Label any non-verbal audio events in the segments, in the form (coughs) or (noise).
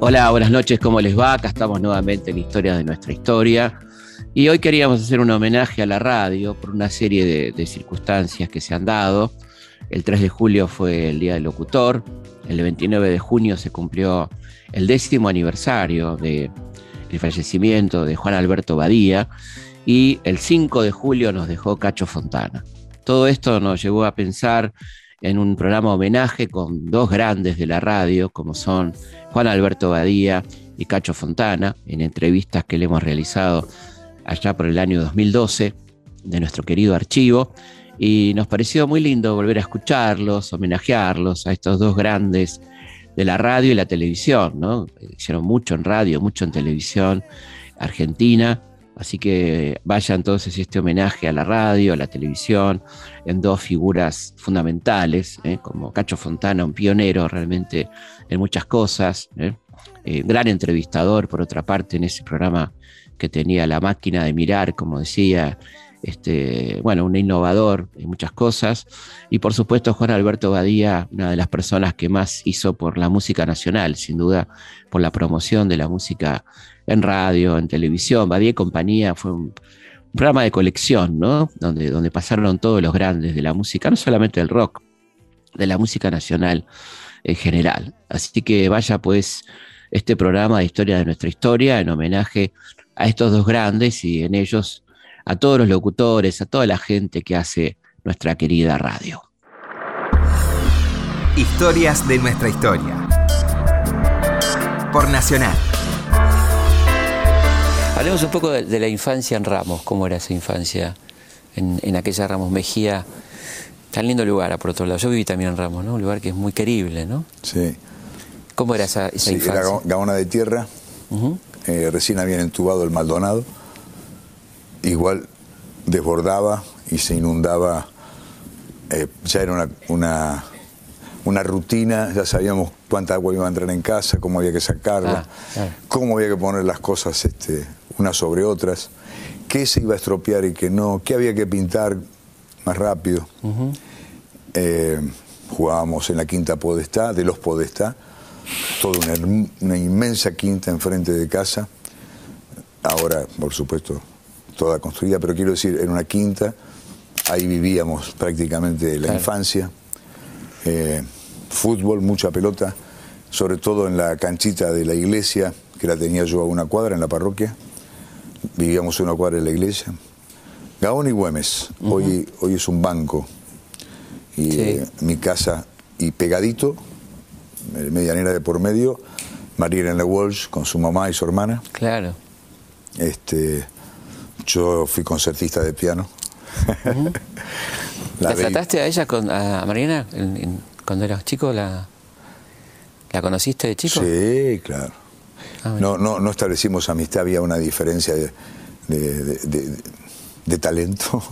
Hola, buenas noches, ¿cómo les va? Acá estamos nuevamente en Historia de nuestra historia. Y hoy queríamos hacer un homenaje a la radio por una serie de, de, circunstancias que se han dado. El 3 de julio fue el Día del Locutor, el 29 de junio se cumplió el décimo aniversario del fallecimiento de Juan Alberto Badía y el 5 de julio nos dejó Cacho Fontana. Todo esto nos llevó a pensar en un programa homenaje con dos grandes de la radio, como son Juan Alberto Badía y Cacho Fontana, en entrevistas que le hemos realizado allá por el año 2012 de nuestro querido archivo. Y nos pareció muy lindo volver a escucharlos, homenajearlos a estos dos grandes de la radio y la televisión, ¿no? Hicieron mucho en radio, mucho en televisión argentina Así que vaya entonces este homenaje a la radio, a la televisión, en dos figuras fundamentales, ¿eh? como Cacho Fontana, un pionero realmente en muchas cosas, ¿eh? Eh, gran entrevistador por otra parte en ese programa que tenía la máquina de mirar, como decía, este, bueno, un innovador en muchas cosas. Y por supuesto, Juan Alberto Badía, una de las personas que más hizo por la música nacional, sin duda, por la promoción de la música en radio, en televisión. Badía y compañía fue un, programa de colección, ¿no? Donde, donde pasaron todos los grandes de la música, no solamente del rock, de la música nacional en general. Así que vaya pues este programa de historia de nuestra historia en homenaje a estos dos grandes y en ellos a todos los locutores, a toda la gente que hace nuestra querida radio. Historias de nuestra historia. Por Nacional. Hablemos un poco de, la infancia en Ramos, cómo era esa infancia en, aquella Ramos Mejía. Tan lindo lugar, por otro lado. Yo viví también en Ramos, ¿no? Un lugar que es muy querible, ¿no? Sí. ¿Cómo era esa, esa sí, infancia? Era Gaona de tierra. Eh, recién habían entubado el Maldonado igual desbordaba y se inundaba, eh, ya era una, una, rutina, ya sabíamos cuánta agua iba a entrar en casa, cómo había que sacarla, ah, cómo había que poner las cosas este, unas sobre otras, qué se iba a estropear y qué no, qué había que pintar más rápido. Eh, jugábamos en la quinta Podestá, de los Podestá, toda una, una inmensa quinta enfrente de casa. Ahora, por supuesto, toda construida, pero quiero decir, en una quinta, ahí vivíamos prácticamente la infancia. Eh, fútbol, mucha pelota, sobre todo en la canchita de la iglesia, que la tenía yo a una cuadra en la parroquia. Vivíamos una cuadra en la iglesia. Gaón y Güemes, hoy, hoy es un banco. Y eh, mi casa, y pegadito, medianera de por medio, María la Walsh con su mamá y su hermana. Claro. Este, yo fui concertista de piano. (laughs) ¿La, trataste a ella, con, a Marina, cuando eras chico? La, ¿La conociste de chico? Sí, claro. Ah, no, no, no establecimos amistad, había una diferencia de, de, talento.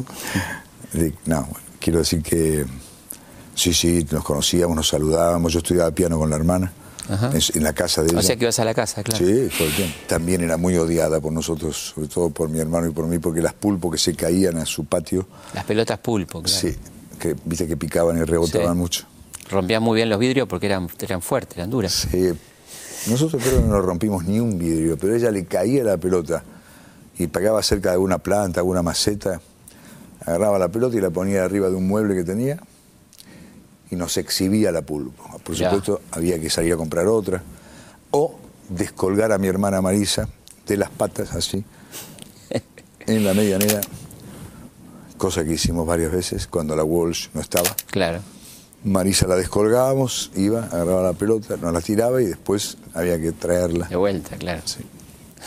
(laughs) no, quiero decir que sí, sí, nos conocíamos, nos saludábamos, yo estudiaba piano con la hermana en, la casa de ella. O sea que ibas a la casa, claro. Sí, todo el tiempo. También era muy odiada por nosotros, sobre todo por mi hermano y por mí, porque las pulpos que se caían a su patio. Las pelotas pulpo, claro. Sí, que viste que picaban y rebotaban mucho. Rompían muy bien los vidrios porque eran, eran fuertes, eran duras. Sí. Nosotros creo que no rompimos ni un vidrio, pero ella le caía la pelota y pegaba cerca de alguna planta, alguna maceta, agarraba la pelota y la ponía arriba de un mueble que tenía y nos exhibía la pulpo. Por supuesto, había que salir a comprar otra. O descolgar a mi hermana Marisa de las patas así, (laughs) en la medianera, cosa que hicimos varias veces cuando la Walsh no estaba. Claro. Marisa la descolgábamos, iba, agarraba la pelota, nos la tiraba y después había que traerla. De vuelta, claro. Sí.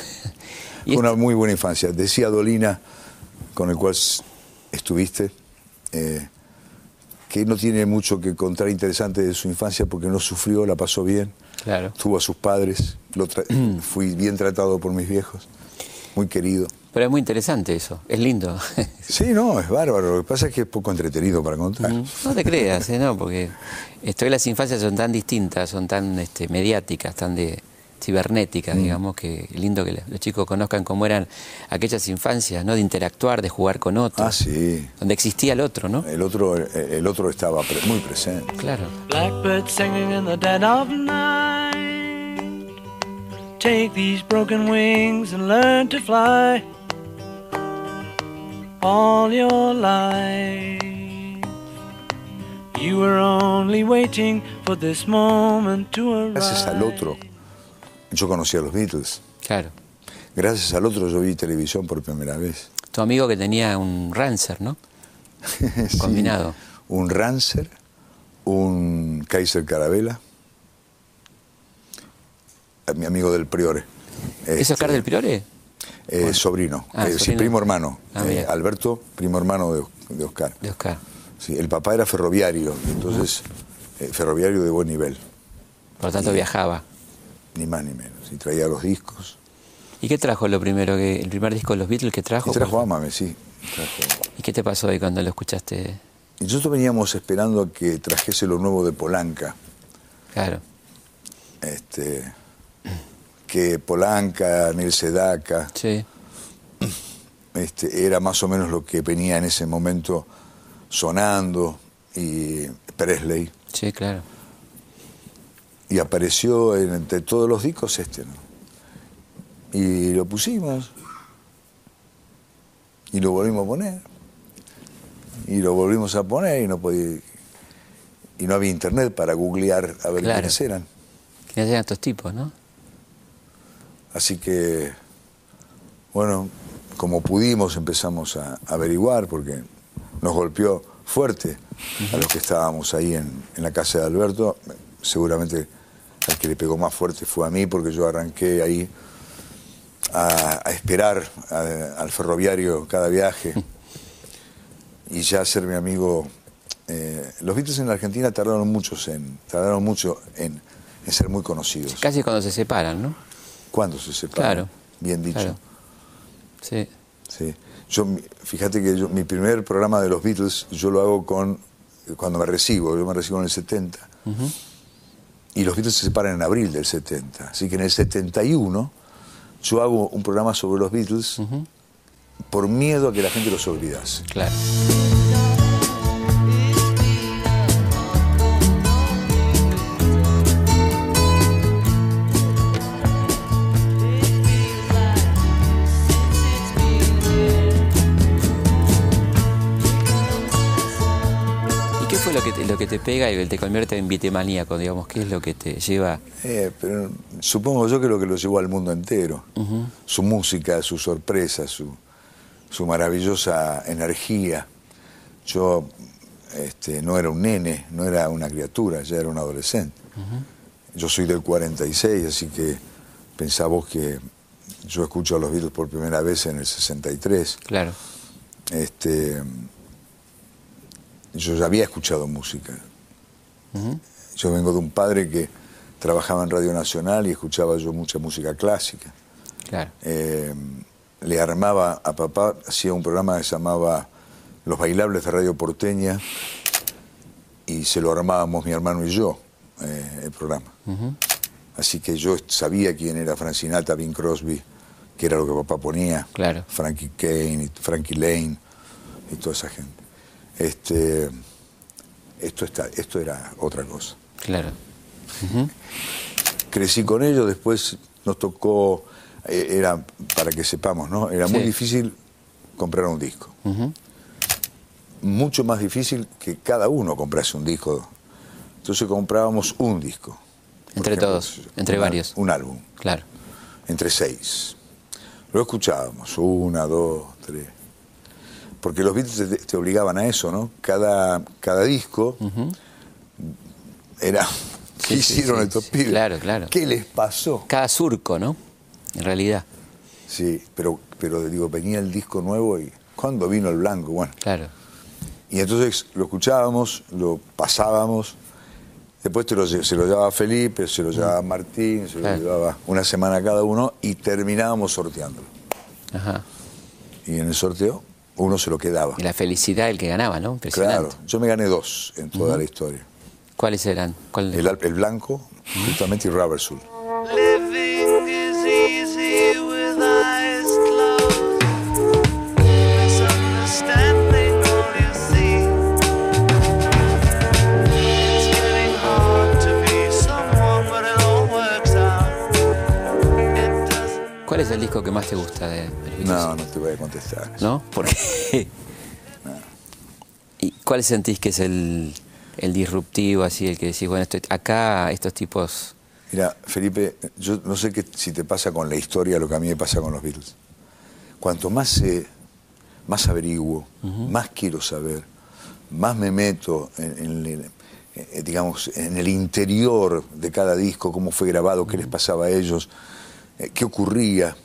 (laughs) Fue una muy buena infancia. Decía Dolina, con el cual estuviste, eh, que no tiene mucho que contar interesante de su infancia porque no sufrió, la pasó bien. Claro. Tuvo a sus padres, lo (clears throat) fui bien tratado por mis viejos, muy querido. Pero es muy interesante eso, es lindo. (laughs) Sí, no, es bárbaro. Lo que pasa es que es poco entretenido para contar. No te creas, ¿eh? no, porque esto, las infancias son tan distintas, son tan este, mediáticas, tan de, cibernética, digamos, que lindo que los chicos conozcan cómo eran aquellas infancias, ¿no? De interactuar, de jugar con otros. Ah, sí. Donde existía el otro, ¿no? El otro, el otro estaba muy presente. Claro. Blackbird singing in the dead of night. Take these broken wings and learn to fly. All your life. You were only waiting for this moment to arrive. Gracias al otro, yo conocí a los Beatles. Claro. Gracias al otro, yo vi televisión por primera vez. Tu amigo que tenía un Rancer, ¿no? (laughs) Sí, Combinado. Un Rancer, un Kaiser Carabela. Mi amigo del Priore. ¿Es Este, Oscar del Priore? Eh, Sobrino, Ah, eh, sí, primo hermano. Ah, Eh. Alberto, primo hermano de, de Oscar. De Oscar. Sí, el papá era ferroviario, entonces eh, ferroviario de buen nivel, Por lo tanto viajaba. ni más ni menos. Y traía los discos. ¿Y qué trajo lo primero? que El primer disco de los Beatles que trajo. Y trajo Amame, sí. trajo- ¿Y qué te pasó ahí cuando lo escuchaste? Y nosotros veníamos esperando a que trajese lo nuevo de Polanca. Claro. Este, que Polanca, Neil Sedaka, Sí. este, era más o menos lo que venía en ese momento sonando, y Presley. Sí, claro. Y apareció en- entre todos los discos este, ¿no? Y lo pusimos. Y lo volvimos a poner. Y lo volvimos a poner y no podía. Y no había internet para googlear a ver Claro. quiénes eran. Que eran estos tipos, ¿no? Así que, bueno, como pudimos empezamos a averiguar porque nos golpeó fuerte a los que estábamos ahí en, la casa de Alberto. Seguramente al que le pegó más fuerte fue a mí porque yo arranqué ahí a, esperar al ferroviario cada viaje y ya ser mi amigo. eh, los Beatles en la Argentina tardaron, muchos en, tardaron mucho en, en ser muy conocidos. Casi cuando se separan, ¿no? ¿Cuándo se separan? Claro. Bien dicho. Claro. Sí. Sí. Yo, fíjate que yo, mi primer programa de los Beatles yo lo hago con cuando me recibo, yo me recibo en el 70. Y los Beatles se separan en abril del 70. Así que en el 71 yo hago un programa sobre los Beatles por miedo a que la gente los olvidase. Claro. Que te, pega y que te convierte en vitemaníaco, digamos? ¿Qué es lo que te lleva? Eh, pero supongo yo que lo que lo llevó al mundo entero. Su música, su sorpresa, su, su maravillosa energía. Yo este, no era un nene, no era una criatura, ya era un adolescente. Yo soy del 46, así que pensá vos que yo escucho a los Beatles por primera vez en el 63. Claro. Este, yo ya había escuchado música. Yo vengo de un padre que trabajaba en Radio Nacional y escuchaba yo mucha música clásica. Claro. Eh, le armaba a papá, hacía un programa que se llamaba Los Bailables de Radio Porteña y se lo armábamos mi hermano y yo, eh, el programa. Así que yo sabía quién era Francinata, Bing Crosby, que era lo que papá ponía. Claro. Frankie Kane, Frankie Lane y toda esa gente. Este, esto, está, esto era otra cosa. Claro. Crecí con ellos, después nos tocó, eh, era, para que sepamos, ¿no? Era muy difícil comprar un disco. Mucho más difícil que cada uno comprase un disco. Entonces comprábamos un disco. Entre todos, entre un varios. Un álbum, Claro. entre seis. Lo escuchábamos, una, dos, tres. Porque los Beatles te, te obligaban a eso, ¿no? Cada, cada disco era... ¿Qué Sí, hicieron sí, estos sí. pibes? Claro, claro. ¿Qué les pasó? Cada surco, ¿no? En realidad. Sí, pero, pero digo, venía el disco nuevo y ¿cuándo vino el blanco? Bueno, Claro. y entonces lo escuchábamos, lo pasábamos, después te lo se lo llevaba Felipe, se lo llevaba Martín, se lo llevaba una semana cada uno y terminábamos sorteándolo. Ajá. Y en el sorteo uno se lo quedaba. Y la felicidad del que ganaba, ¿no? Claro, yo me gané dos en toda la historia. ¿Cuáles eran? ¿Cuál- El, el blanco, justamente, y Rubber más te gusta de, los No, no te voy a contestar. ¿No? ¿Por qué? (laughs) ¿Y cuál sentís que es el, el disruptivo, así, el que decís, bueno, esto- acá estos tipos... Mira, Felipe, yo no sé qué, si te pasa con la historia lo que a mí me pasa con los Beatles. Cuanto más sé, más averiguo, más quiero saber, más me meto en, en el- eh, digamos, en el interior de cada disco, cómo fue grabado, qué les pasaba a ellos, qué ocurría.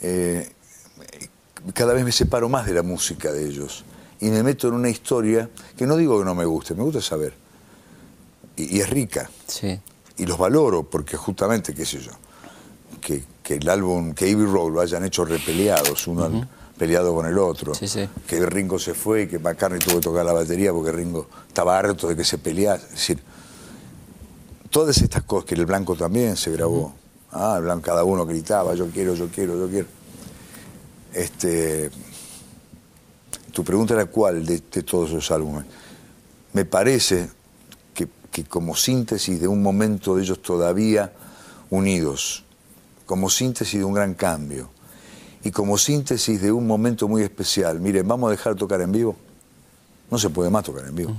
Eh, cada vez me separo más de la música de ellos y me meto en una historia que no digo que no me guste, me gusta saber. Y, y es rica Sí, y los valoro porque justamente, qué sé yo, que, que el álbum, que Abbey Road lo hayan hecho repeleados, uno han peleado con el otro, Sí, sí. que Ringo se fue y que McCartney tuvo que tocar la batería porque Ringo estaba harto de que se pelease. Es decir, todas estas cosas, que el Blanco también se grabó, Blanco, cada uno gritaba, yo quiero, yo quiero, yo quiero. Este, tu pregunta era cuál de, de todos esos álbumes. Me parece que, que como síntesis de un momento de ellos todavía unidos, como síntesis de un gran cambio y como síntesis de un momento muy especial. Miren, vamos a dejar de tocar en vivo. No se puede más tocar en vivo.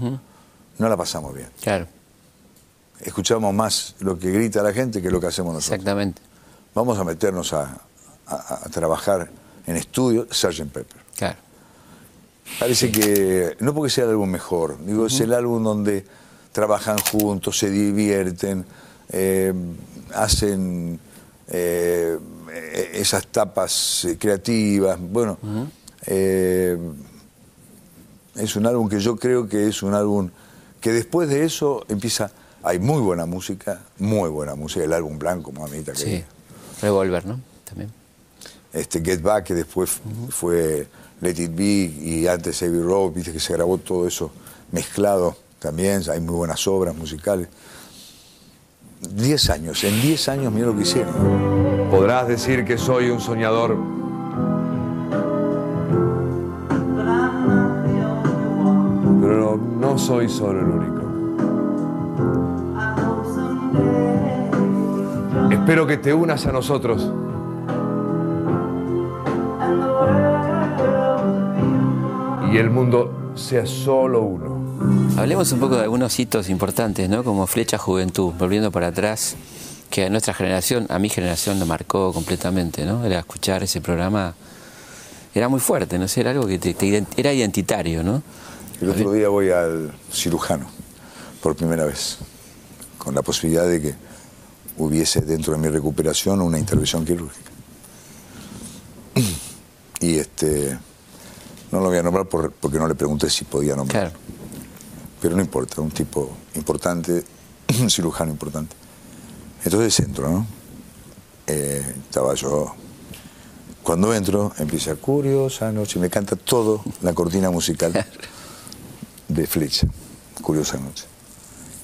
No la pasamos bien. claro, Escuchamos más lo que grita la gente que lo que hacemos nosotros. exactamente. Vamos a meternos a, a- a trabajar en estudio Sgt. Pepper. Claro, Parece que, no porque sea el álbum mejor, digo, es el álbum donde trabajan juntos, se divierten, eh, hacen eh, esas tapas eh, creativas. Bueno, eh, es un álbum que yo creo que es un álbum que después de eso empieza, hay muy buena música, muy buena música, el álbum blanco, mamita, que sí. Revolver, ¿no? También. este Get Back, que después fue Let It Be y antes Abbey Road, viste que se grabó todo eso mezclado también, hay muy buenas obras musicales. Diez años, en diez años mira lo que hicieron. Podrás decir que soy un soñador, pero no soy solo el único. Espero que te unas a nosotros. Y el mundo sea solo uno. Hablemos un poco de algunos hitos importantes, ¿no? Como Flecha Juventud, volviendo para atrás, que a nuestra generación, a mi generación lo marcó completamente, ¿no? Era escuchar ese programa, era muy fuerte, ¿no sé? Era algo que te- era identitario, ¿no? El otro día voy al cirujano por primera vez, con la posibilidad de que hubiese dentro de mi recuperación una intervención quirúrgica. (clears throat) Y este, no lo voy a nombrar por- porque no le pregunté si podía nombrar. Claro. pero no importa, un tipo importante, (clears throat) un cirujano importante. Entonces entro, ¿no? Eh, estaba yo. Cuando entro, empieza Curiosa Noche, me canta todo la cortina musical de Flecha, Curiosa Noche.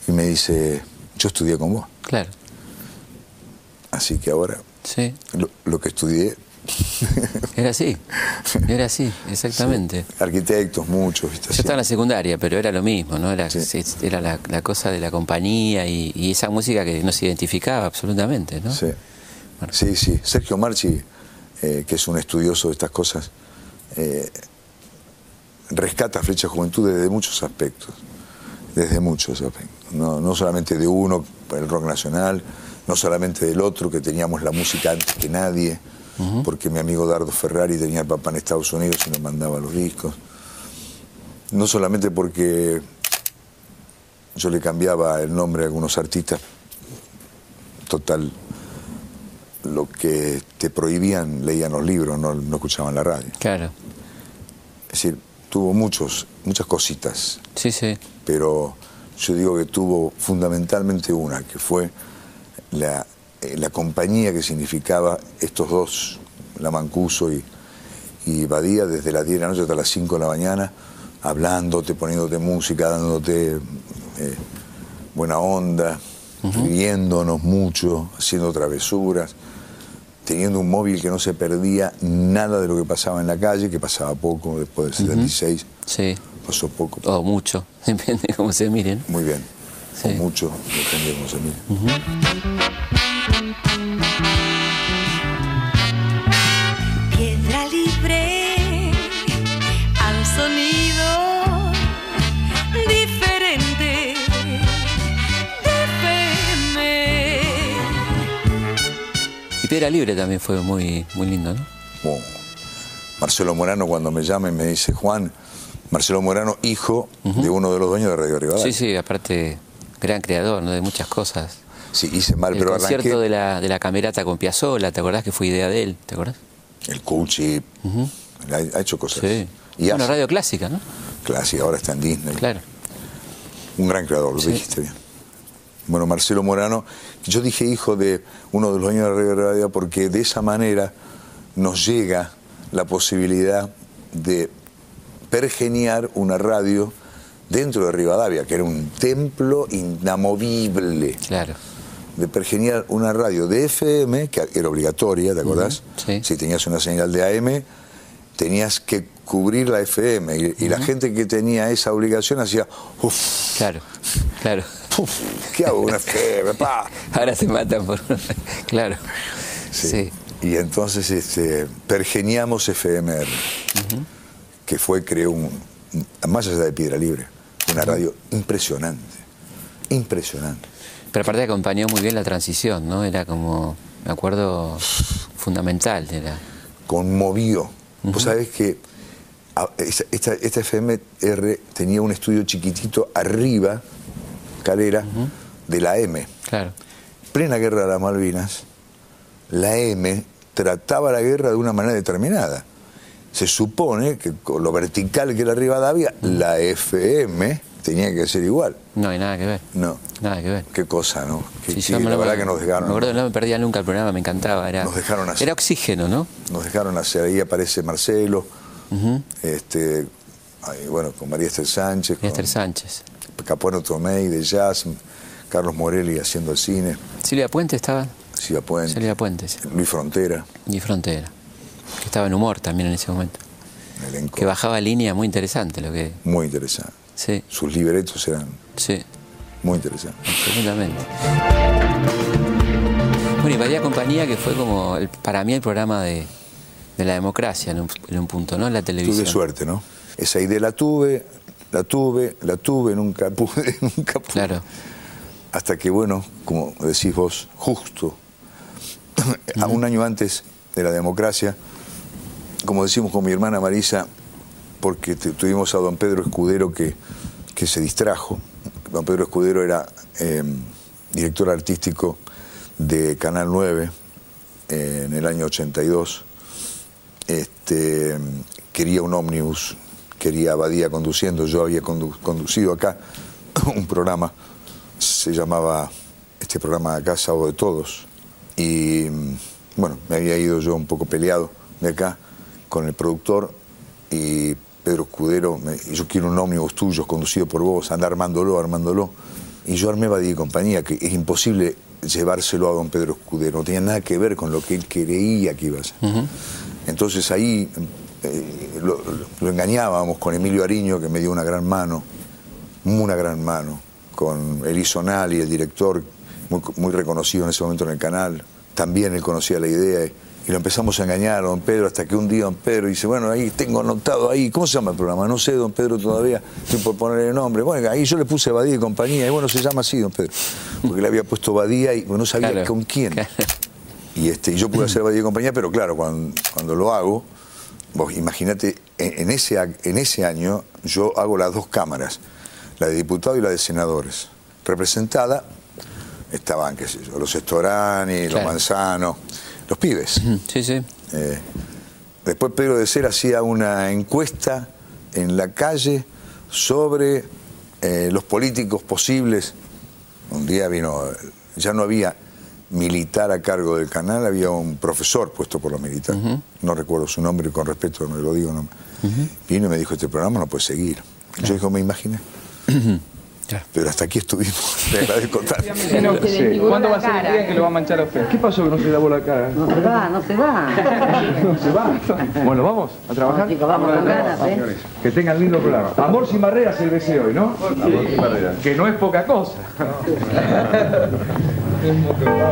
Y me dice, yo estudié con vos, Claro, así que ahora sí. lo, lo que estudié, (laughs) Era así, era así, exactamente. arquitectos, muchos, ¿viste? Yo estaba en la secundaria, pero era lo mismo, ¿no? Era, Sí. es- era la, la cosa de la compañía y, y esa música que no se identificaba absolutamente, ¿no? Sí. Sí, sí. Sergio Marchi, eh, que es un estudioso de estas cosas, eh, rescata Flecha Juventud desde muchos aspectos. Desde muchos aspectos. No, no solamente de uno, el rock nacional, no solamente del otro, que teníamos la música antes que nadie, porque mi amigo Dardo Ferrari tenía el papá en Estados Unidos y nos mandaba los discos. No solamente porque yo le cambiaba el nombre a algunos artistas, total, lo que te prohibían leían los libros, no, no escuchaban la radio. Claro, Es decir, tuvo muchos, muchas cositas, sí, sí, pero yo digo que tuvo fundamentalmente una, que fue la, eh, la compañía que significaba estos dos, la Mancuso y, y Badía, desde las 10 de la noche hasta las 5 de la mañana, hablándote, poniéndote música, dándote eh, buena onda, riéndonos mucho, haciendo travesuras, teniendo un móvil que no se perdía nada de lo que pasaba en la calle, que pasaba poco después del 76, sí pasó poco. Oh, (laughs) o mucho, depende de cómo se miren. Muy bien. Mucho, depende de cómo se miren. Piedra libre al sonido diferente de Y Piedra Libre también fue muy, muy lindo, ¿no? Oh. Marcelo Morano cuando me llama y me dice, Juan, Marcelo Morano, hijo de uno de los dueños de Radio Rivadavia. Sí, sí, aparte, gran creador, ¿no? De muchas cosas. Sí, hice mal, el pero concierto arranqué... de la, de la camerata con Piazzolla, ¿te acordás que fue idea de él? ¿Te acordás? El coach ha, ha hecho cosas. Sí. Y bueno, hace- radio clásica, ¿no? Clásica, ahora está en Disney. Claro. Un gran creador, lo Sí. dijiste bien. Bueno, Marcelo Morano, yo dije hijo de uno de los dueños de Radio Rivadavia porque de esa manera nos llega la posibilidad de pergeniar una radio dentro de Rivadavia, que era un templo inamovible. Claro. de pergeniar una radio de FM, que era obligatoria, ¿te acordás? sí. Si tenías una señal de AM, tenías que cubrir la FM. Y, y la gente que tenía esa obligación hacía, uff, Claro, claro. ¿qué hago? Una FM, pa. (laughs) Ahora se matan por... claro. Sí. Y entonces este, pergeniamos FMR, que fue, creo, un, más allá de Piedra Libre, una radio impresionante, impresionante. Pero aparte acompañó muy bien la transición, ¿no? Era como, me acuerdo, fundamental. Era. conmovió. Vos sabés que esta- esta FMR tenía un estudio chiquitito arriba, calera, de la M. Claro. Plena guerra de las Malvinas, la M trataba la guerra de una manera determinada. Se supone que con lo vertical que era Rivadavia, la FM tenía que ser igual. No hay nada que ver. No. Nada que ver. Qué cosa, ¿no? Que- Sí, yo la verdad que nos dejaron. Me acuerdo no me perdía nunca el programa, me encantaba. Era, Nos dejaron hacer. Era oxígeno, ¿no? Nos dejaron hacer, ahí aparece Marcelo, este, ahí, bueno, con María Esther Sánchez, Y Esther Sánchez. Capuano Tomei de jazz, Carlos Morelli haciendo el cine, Silvia Puente estaba. Silvia Puente, Silvia Puente, sí. Luis Frontera, Y Frontera. Que estaba en humor también en ese momento. elenco Que bajaba línea muy interesante lo que. muy interesante. Sí, Sus libretos eran sí, muy interesantes. absolutamente. Bueno, y Bahía Compañía, que fue como el- para mí el programa de, de la democracia en un, en un punto, ¿no? La televisión. Tuve suerte, ¿no? Esa idea la tuve, la tuve, la tuve, nunca pude, (laughs) nunca pude. Claro. Hasta que, bueno, como decís vos, justo, (clears throat) a un año antes de la democracia, como decimos con mi hermana Marisa, porque tuvimos a don Pedro Escudero que, que se distrajo. Don Pedro Escudero era eh, director artístico de Canal 9 eh, en el año 82. Este, quería un ómnibus, quería a Badía conduciendo. Yo había condu- conducido acá (coughs) un programa, se llamaba este programa de acá, Sábado de Todos. Y bueno, me había ido yo un poco peleado de acá con el productor y Pedro Escudero, me- yo quiero un ómnibus tuyo conducido por vos, anda armándolo, armándolo. Y yo armé Badía y compañía, que es imposible llevárselo a don Pedro Escudero, no tenía nada que ver con lo que él creía que iba a ser. Entonces ahí eh, lo, lo engañábamos con Emilio Ariño, que me dio una gran mano, una gran mano, con Elisonal y el director, muy, muy reconocido en ese momento en el canal. También él conocía la idea y lo empezamos a engañar a don Pedro hasta que un día don Pedro dice, bueno, ahí tengo anotado ahí, ¿cómo se llama el programa? No sé, don Pedro todavía, estoy por ponerle el nombre. Bueno, ahí yo le puse Badía y compañía, y bueno, se llama así, don Pedro, porque le había puesto Badía y no sabía Claro. con quién. Claro. Y, este, y yo pude hacer Badía y compañía, pero claro, cuando, cuando lo hago, vos imagínate, en, en ese, en ese año yo hago las dos cámaras, la de diputados y la de senadores. Representada estaban, qué sé yo, los Estorani, los Claro. Los pibes. Sí, sí. Eh, después Pedro de Ser hacía una encuesta en la calle sobre eh, los políticos posibles. Un día vino, ya no había militar a cargo del canal, había un profesor puesto por los militares. No recuerdo su nombre, con respeto no lo digo. No. Vino y me dijo, este programa no puede seguir. Yo dijo, me imaginé. Pero hasta aquí estuvimos. (laughs) Le agradezco tanto. ¿Cuándo va a ser el día que lo va a manchar a usted? ¿Qué pasó que no se lavó la cara? No se va, no se va. (laughs) No se va. Bueno, vamos a trabajar. Chicos, vamos con ganas, ¿eh? Señores, Que tengan lindo programa. Amor sin barreras el deseo hoy, ¿no? Amor sin barreras. Que no es poca cosa. (laughs)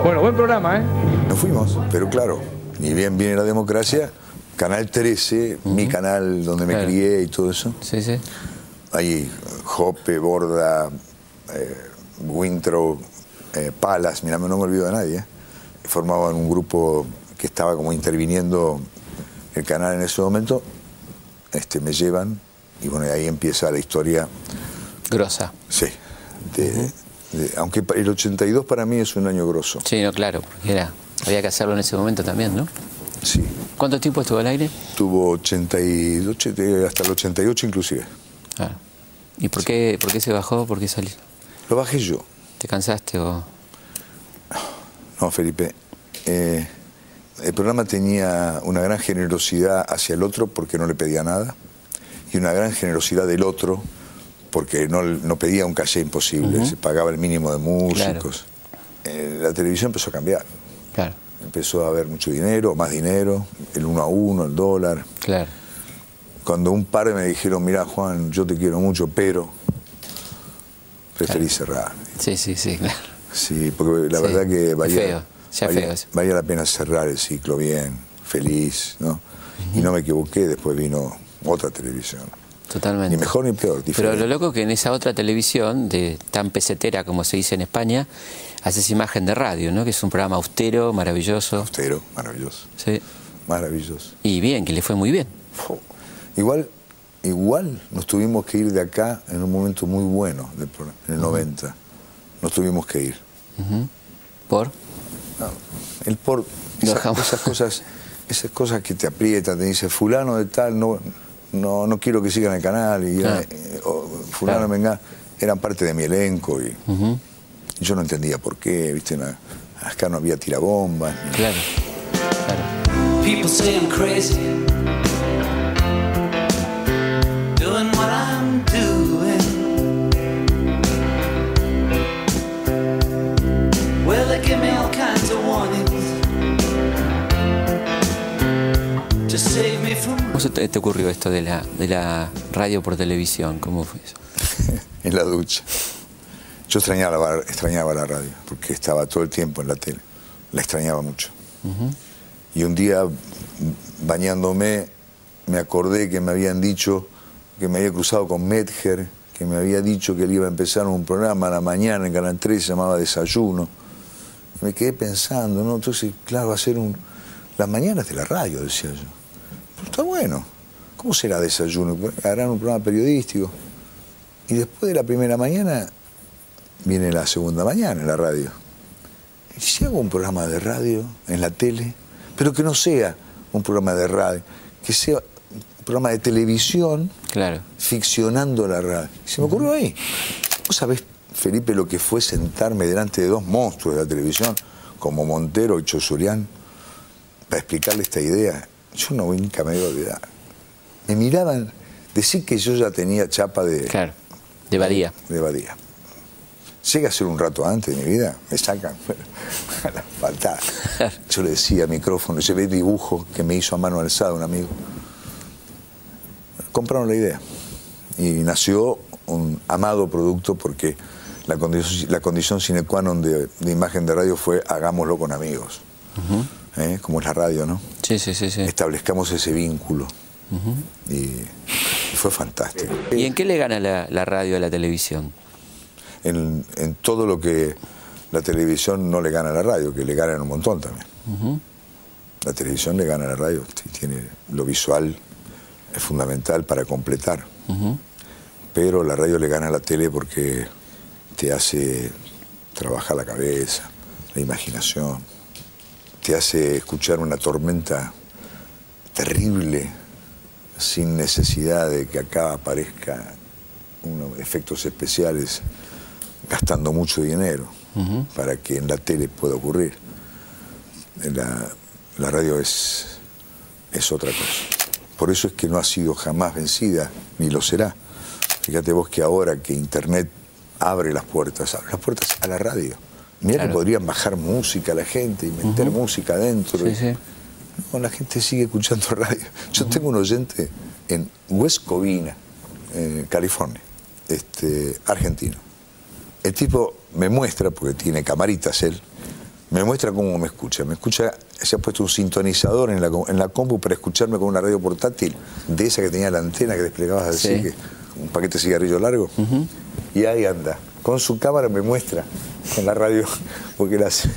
bueno, buen programa, ¿eh? Nos fuimos, pero claro, ni bien viene la democracia, Canal 13, mi canal donde me Claro. crié y todo eso. Sí, sí. Ahí, Jope, Borda, eh, Wintrow, eh, Palas, mira, no me olvido de nadie. ¿eh? Formaban un grupo que estaba como interviniendo el canal en ese momento, este, me llevan y bueno, ahí empieza la historia, Grosa. sí. de- de- aunque el 82 para mí es un año grosso, Sí, no, claro, porque era, había que hacerlo en ese momento también, ¿no? sí. ¿Cuánto tiempo estuvo al aire? Tuvo 82, ochenta- hasta el 88 inclusive. Ah. ¿Y por qué, por qué se bajó? ¿Por qué salió? Lo bajé yo. ¿Te cansaste o...? No, Felipe. eh, el programa tenía una gran generosidad hacia el otro porque no le pedía nada y una gran generosidad del otro porque no, no pedía un calle imposible, se pagaba el mínimo de músicos. Eh, la televisión empezó a cambiar. Claro, Empezó a haber mucho dinero, más dinero, el uno a uno, el dólar. claro. Cuando un par me dijeron, mira Juan, yo te quiero mucho, pero preferí cerrar. Sí, sí, sí, claro. Sí, porque la Sí, verdad que valía, valía- valía la pena cerrar el ciclo bien, feliz, ¿no? Y no me equivoqué, después vino otra televisión. Totalmente. Ni mejor ni peor, Pero lo loco que en esa otra televisión, de tan pesetera como se dice en España, haces imagen de radio, ¿no? Que es un programa austero, maravilloso. Austero, maravilloso, Sí. maravilloso. Y bien, que le fue muy bien. Igual, igual nos tuvimos que ir de acá en un momento muy bueno, del programa, en el 90. Nos tuvimos que ir. ¿Por? No, el por esas, cosas, esas cosas que te aprietan, te dice fulano de tal, no, no, no quiero que sigan el canal y Ah. eh, o fulano Claro. venga, eran parte de mi elenco y yo no entendía por qué, viste, acá no había tirabombas. ni- Claro. Claro. ¿Cómo se te, te ocurrió esto de la, de la radio por televisión? ¿Cómo fue eso? (laughs) en la ducha. Yo extrañaba, extrañaba la radio, porque estaba todo el tiempo en la tele. La extrañaba mucho. Y un día, bañándome, me acordé que me habían dicho que me había cruzado con Medger, que me había dicho que él iba a empezar un programa a la mañana en Canal 3, se llamaba Desayuno. Y me quedé pensando, ¿no? Entonces, claro, va a ser un... Las mañanas de la radio, decía yo. Está bueno. ¿Cómo será Desayuno? Harán un programa periodístico. Y después de la primera mañana viene la segunda mañana en la radio. ¿Y si hago un programa de radio en la tele? Pero que no sea un programa de radio, que sea un programa de televisión Claro. ficcionando la radio. Y se me ocurrió ahí. ¿Vos sabés, Felipe, lo que fue sentarme delante de dos monstruos de la televisión, como Montero y Chosurian, para explicarle esta idea? Yo no nunca me voy a olvidar. Me miraban, decir que yo ya tenía chapa de, Claro. De Badía. de Badía. Llega a ser un rato antes de mi vida, me sacan a la patada. Yo le decía micrófono, llevé dibujo que me hizo a mano alzada un amigo. Compraron la idea. Y nació un amado producto porque la condición, la condición sine qua non de, de imagen de radio fue hagámoslo con amigos. ¿Eh? Como es la radio, ¿no? Sí, sí, sí, sí. Establezcamos ese vínculo. y, y fue fantástico. ¿Y en qué le gana la, la radio a la televisión? en, en todo lo que la televisión no le gana a la radio, que le ganan un montón también. La televisión le gana a la radio, tiene lo visual es fundamental para completar. Pero la radio le gana a la tele porque te hace trabajar la cabeza, la imaginación, te hace escuchar una tormenta terrible sin necesidad de que acá aparezca unos efectos especiales gastando mucho dinero para que en la tele pueda ocurrir. La, la radio es, es otra cosa. Por eso es que no ha sido jamás vencida, ni lo será. Fíjate vos que ahora que Internet abre las puertas, abre las puertas a la radio. Mira Claro. que podrían bajar música a la gente y meter música adentro. Sí, sí. No, la gente sigue escuchando (laughs) radio. Yo tengo un oyente en West Covina, en California, este, argentino. El tipo me muestra, porque tiene camaritas él, me muestra cómo me escucha. Me escucha, se ha puesto un sintonizador en la, en la compu para escucharme con una radio portátil, de esa que tenía la antena que desplegabas así, Sí. que, un paquete de cigarrillo largo. Y ahí anda. Con su cámara me muestra con la radio, (laughs) porque la hace-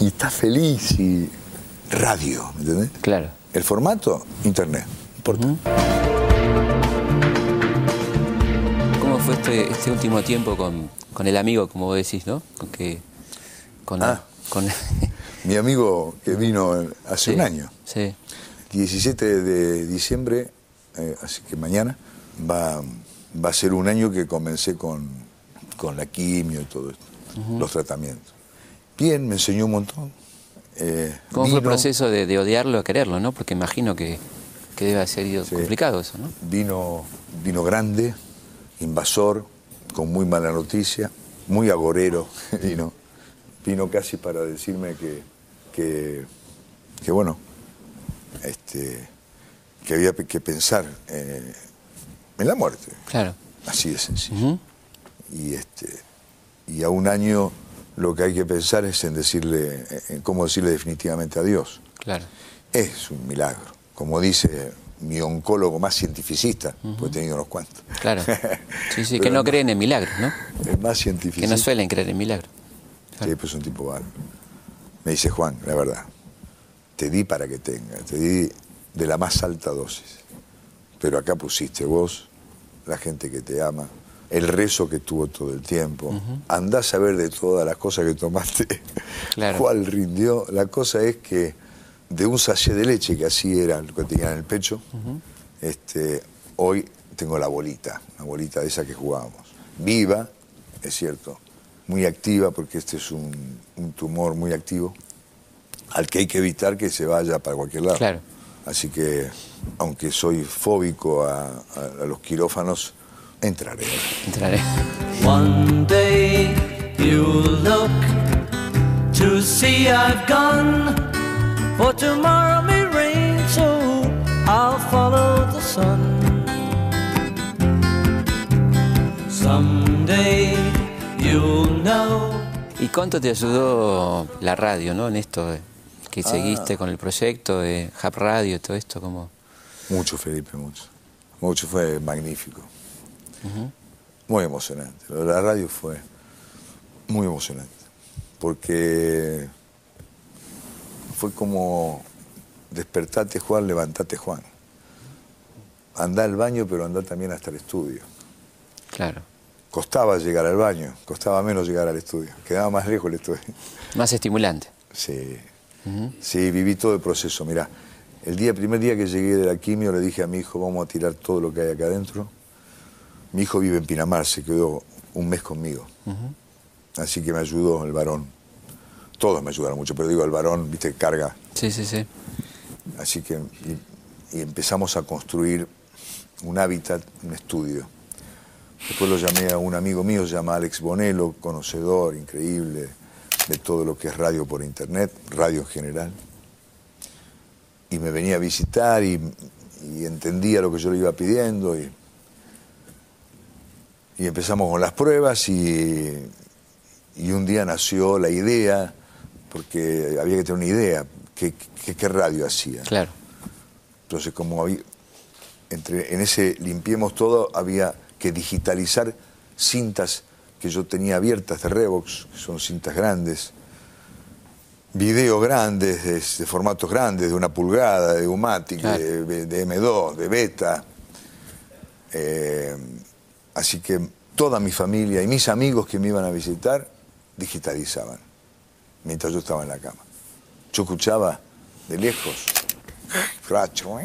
Y está feliz y, radio, ¿me entendés? Claro. El formato, internet. Importa. ¿Cómo fue este, este último tiempo con, con el amigo, como vos decís, ¿no? Con que. Con, Ah. con- Mi amigo que vino hace Sí, un año, Sí. 17 de diciembre, eh, así que mañana, va, va a ser un año que comencé con, con la quimio y todo esto, los tratamientos. Bien, me enseñó un montón. Eh, ¿Cómo fue el proceso de, de odiarlo a quererlo, no? Porque imagino que, que debe haber sido Sí. complicado eso, ¿no? Vino, vino grande, invasor, con muy mala noticia, muy agorero (laughs) vino. Vino casi para decirme que, que, que, bueno, este, que había que pensar eh, en la muerte, Claro. así de sencillo. Y, este, y a un año lo que hay que pensar es en decirle, en cómo decirle definitivamente adiós. Claro. Es un milagro, como dice mi oncólogo más cientificista, pues he tenido unos cuantos. Claro. (laughs) Sí, sí, que no creen en milagros, ¿no? El más científico. Que no suelen creer en milagros. Sí, pues es un tipo bárbaro. Me dice Juan, la verdad, te di para que tengas, te di de la más alta dosis. Pero acá pusiste vos, la gente que te ama, el rezo que tuvo todo el tiempo. Andás a ver de todas las cosas que tomaste, Claro. (laughs) cuál rindió. La cosa es que de un sachet de leche, que así era lo que tenía en el pecho, este, hoy tengo la bolita, una bolita de esa que jugábamos. Viva, es cierto, muy activa, porque este es un, un tumor muy activo, al que hay que evitar que se vaya para cualquier lado. Claro. Así que, aunque soy fóbico a, a- a los quirófanos, entraré. Entraré. One day you'll look to see I've gone, for tomorrow may rain, so I'll follow the sun. Someday you'll know. ¿Y cuánto te ayudó la radio, no? En esto, de que Ah. seguiste con el proyecto de Hub Radio, todo esto, como. Mucho, Felipe, mucho. Mucho fue magnífico. Muy emocionante. Lo de la radio fue muy emocionante. Porque fue como despertate Juan, levantate Juan. Andá al baño, pero andá también hasta el estudio. Claro. Costaba llegar al baño, costaba menos llegar al estudio. Quedaba más lejos el estudio. Más estimulante. Sí, sí, viví todo el proceso. Mirá, el día, primer día que llegué de la quimio le dije a mi hijo, vamos a tirar todo lo que hay acá adentro. Mi hijo vive en Pinamar, se quedó un mes conmigo. Así que me ayudó el varón. Todos me ayudaron mucho, pero digo, el varón, viste, carga. Sí, sí, sí. Así que y, y empezamos a construir un hábitat, un estudio. Después lo llamé a un amigo mío, se llama Alex Bonello, conocedor increíble de todo lo que es radio por internet, radio en general. Y me venía a visitar y, y entendía lo que yo le iba pidiendo. Y, y empezamos con las pruebas y, y un día nació la idea, porque había que tener una idea, qué, qué- qué radio hacía. Claro. Entonces, como había, entre, en ese limpiemos todo, había que digitalizar cintas que yo tenía abiertas de Revox, que son cintas grandes, videos grandes, de, de formatos grandes, de una pulgada, de Umatic, Claro. de, de M2, de Beta. Eh, así que toda mi familia y mis amigos que me iban a visitar digitalizaban, mientras yo estaba en la cama. Yo escuchaba de lejos Racho,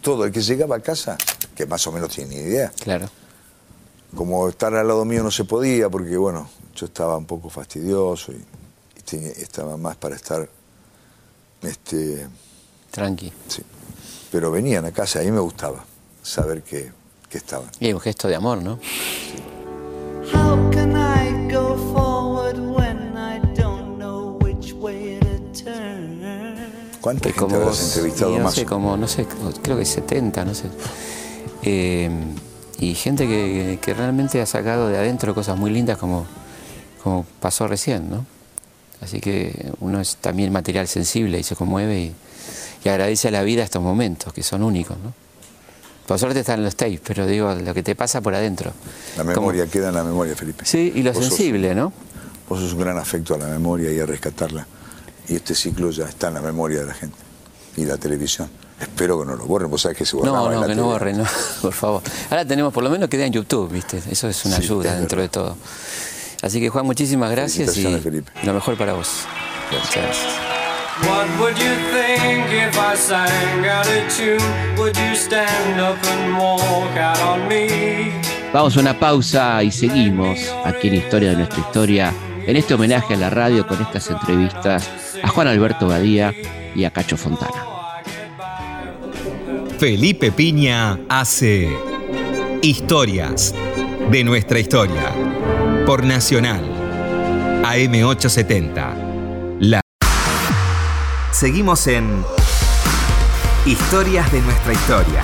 todo el que llegaba a casa, que más o menos tiene idea. Claro. Como estar al lado mío no se podía, porque bueno, yo estaba un poco fastidioso y, y tenía- estaba más para estar, este, Tranqui. sí. Pero venían a casa, a mí me gustaba saber que, que estaban. Y es un gesto de amor, ¿no? Turn? ¿Cuánta gente entrevistado no más? sé, como, no sé, creo que 70, no sé. Eh, y gente que, que realmente ha sacado de adentro cosas muy lindas como, como pasó recién, ¿no? Así que uno es también material sensible y se conmueve y, y agradece a la vida estos momentos que son únicos, ¿no? Por suerte están los tapes, pero digo, lo que te pasa por adentro. La Como- memoria queda en la memoria, Felipe. Sí, y lo Vos sos- sensible, ¿no? Vos sos un gran afecto a la memoria y a rescatarla. y este ciclo ya está en la memoria de la gente y la televisión. Espero que no lo borren, vos sabés que se borraba No, no, que no borren, no, (laughs) por favor. Ahora tenemos, por lo menos queda en YouTube, ¿viste? Eso es una Sí, ayuda es dentro de todo. Así que, Juan, muchísimas gracias y Felipe. lo mejor para vos. Gracias. Muchas gracias. What would you think if I sang out a tune? Would you stand up and walk out on me? Vamos a una pausa y seguimos aquí en Historia de nuestra historia, en este homenaje a la radio con estas entrevistas a Juan Alberto Badía y a Cacho Fontana. Felipe Piña hace Historias de nuestra historia por Nacional AM870. Seguimos en Historias de nuestra historia.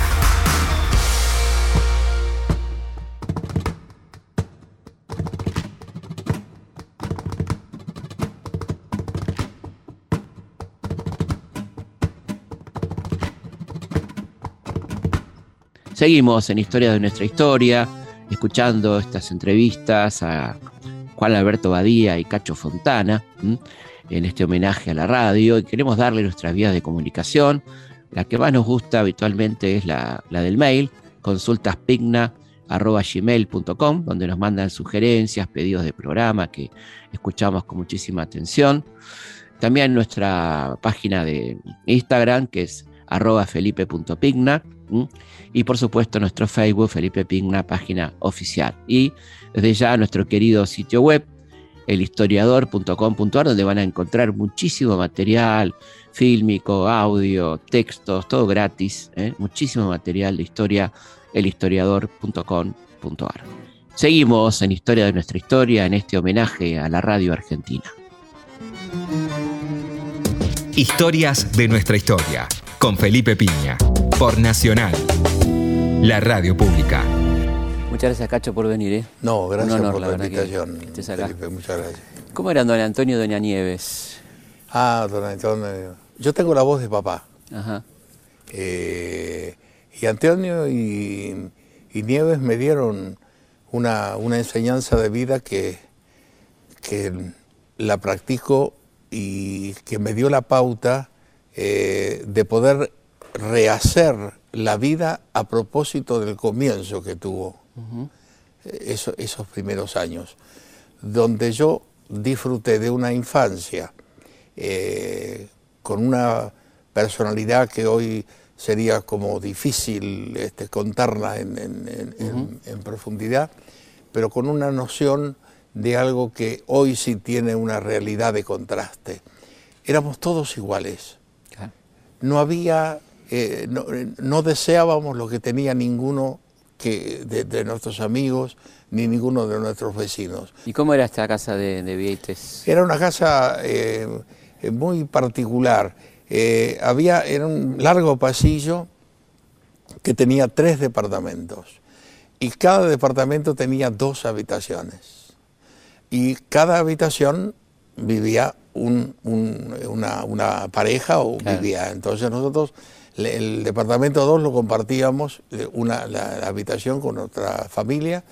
Seguimos en Historia de nuestra historia, escuchando estas entrevistas a Juan Alberto Badía y Cacho Fontana. En este homenaje a la radio, y queremos darle nuestras vías de comunicación. La que más nos gusta habitualmente es la, del mail, consultaspigna.gmail.com, donde nos mandan sugerencias, pedidos de programa que escuchamos con muchísima atención. También nuestra página de Instagram, que es arroba felipe.pigna. y por supuesto nuestro Facebook, Felipe Pigna, página oficial. Y desde ya nuestro querido sitio web, elhistoriador.com.ar, donde van a encontrar muchísimo material fílmico, audio, textos, todo gratis, ¿eh? muchísimo material de historia, elhistoriador.com.ar. Seguimos en Historia de nuestra historia, en este homenaje a la radio argentina. Historias de nuestra historia con Felipe Piña por Nacional, la radio pública. Muchas gracias, Cacho, por venir. ¿eh? No, gracias honor, por la la, verdad, que invitación. Felipe, muchas gracias. ¿Cómo eran don Antonio y doña Nieves? Ah, don Antonio, yo tengo la voz de papá. Ajá. Eh, y Antonio y, y Nieves me dieron una, una enseñanza de vida que, que la practico y que me dio la pauta eh, de poder rehacer la vida a propósito del comienzo que tuvo eso- esos primeros años, donde yo disfruté de una infancia eh, con una personalidad que hoy sería como difícil este, contarla en, en- en- en- en profundidad, pero con una noción de algo que hoy sí tiene una realidad de contraste. Éramos todos iguales. No había, eh, no, no deseábamos lo que tenía ninguno que, de, de nuestros amigos ni ninguno de nuestros vecinos. ¿Y cómo era esta casa de, de Vieites? Era una casa eh, muy particular. Eh, había, era un largo pasillo que tenía tres departamentos y cada departamento tenía dos habitaciones. Y cada habitación vivía un- un- una, una pareja o Claro. vivía. Entonces nosotros le- el departamento 2 lo compartíamos, eh, una, la, la habitación con otra familia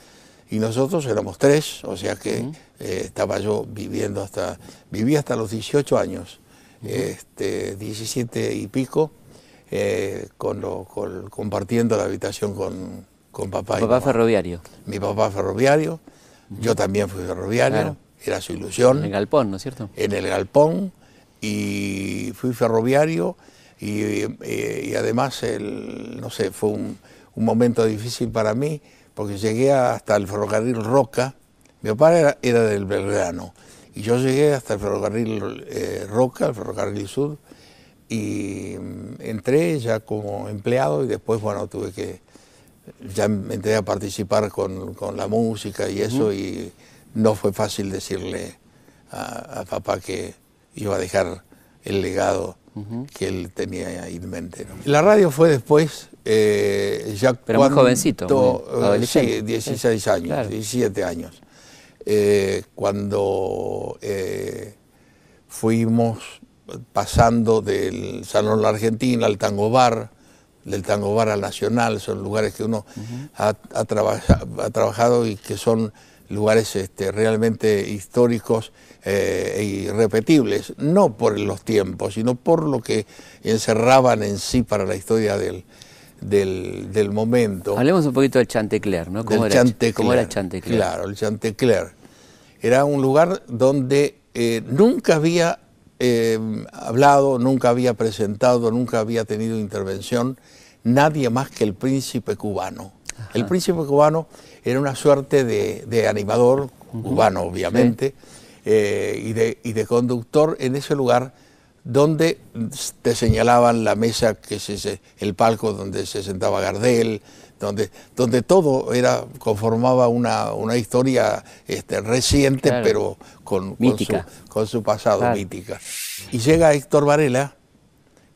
y nosotros éramos tres, o sea que eh, estaba yo viviendo hasta, viví hasta los 18 años, este, 17 y pico, eh, con lo- con- compartiendo la habitación con, con papá y Papá mamá. ferroviario. Mi papá ferroviario, yo también fui ferroviario, Claro. era su ilusión En el galpón, ¿no es cierto? en el galpón y fui ferroviario y, eh, y además, el, no sé, fue un, un momento difícil para mí porque llegué hasta el ferrocarril Roca, mi papá era, era del Belgrano y yo llegué hasta el ferrocarril eh, Roca, el ferrocarril Sur y mm, entré ya como empleado y después, bueno, tuve que, ya me entré a participar con, con la música y eso y no fue fácil decirle a, a papá que iba a dejar el legado que él tenía ahí en mente. ¿no? La radio fue después, eh, ya Pero muy cuando- jovencito, muy eh, adolescente. Sí, 16 años, Claro. 17 años. Eh, cuando eh, fuimos pasando del Salón La Argentina al Tango Bar, del Tango Bar al Nacional, son lugares que uno ha, ha trabaja- ha trabajado y que son lugares este, realmente históricos eh, e irrepetibles, no por los tiempos, sino por lo que encerraban en sí para la historia del, del, del momento. Hablemos un poquito del Chantecler, ¿no? ¿Cómo, del era, Chantecler. ¿Cómo era Chantecler? Claro, el Chantecler. Era un lugar donde eh, nunca había eh, hablado, nunca había presentado, nunca había tenido intervención nadie más que el príncipe cubano. El príncipe cubano era una suerte de, de animador, cubano obviamente, eh, y, de, y de conductor en ese lugar donde te señalaban la mesa, que se, el palco donde se sentaba Gardel, donde, donde todo era, conformaba una, una historia este, reciente, Claro. pero con, su, con su pasado Claro. mítica. Y llega Héctor Varela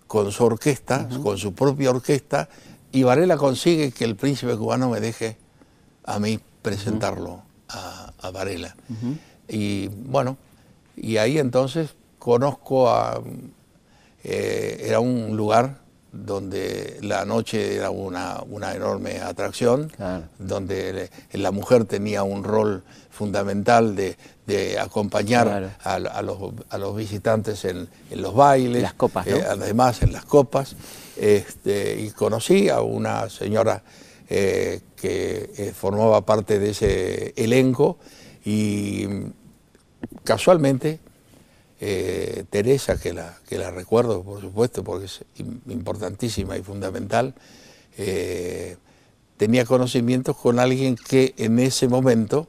con su orquesta, con su propia orquesta, y Varela consigue que el príncipe cubano me deje a mí presentarlo a, a Varela. Y bueno, y ahí entonces conozco a... eh, era un lugar donde la noche era una, una enorme atracción, Claro. donde le- la mujer tenía un rol fundamental de, de acompañar Claro. a, a los, a los visitantes en, en los bailes, Las copas, ¿no? eh, además en las copas, este, y conocí a una señora eh, que eh, formaba parte de ese elenco y casualmente eh, Teresa, que la, que la recuerdo por supuesto porque es im- importantísima y fundamental, tenía conocimientos con alguien que en ese momento,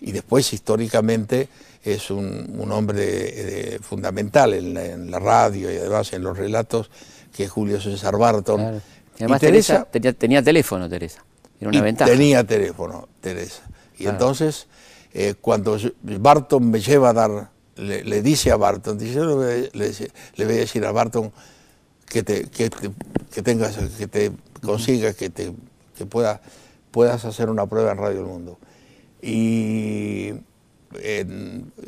y después históricamente, es un, un hombre fundamental en la radio y además en los relatos, que es Julio César Barton. Claro. Y Y además Teresa- Teresa tenía, tenía teléfono, Teresa. Era una y ventaja. Tenía teléfono, Teresa. Y Claro. entonces, eh, cuando Barton me lleva a dar, le, le dice a Barton, dice, yo le voy, a- le, voy a decir a Barton que te, que te- que tengas, que te consiga, que te que pueda, puedas hacer una prueba en Radio El Mundo. Y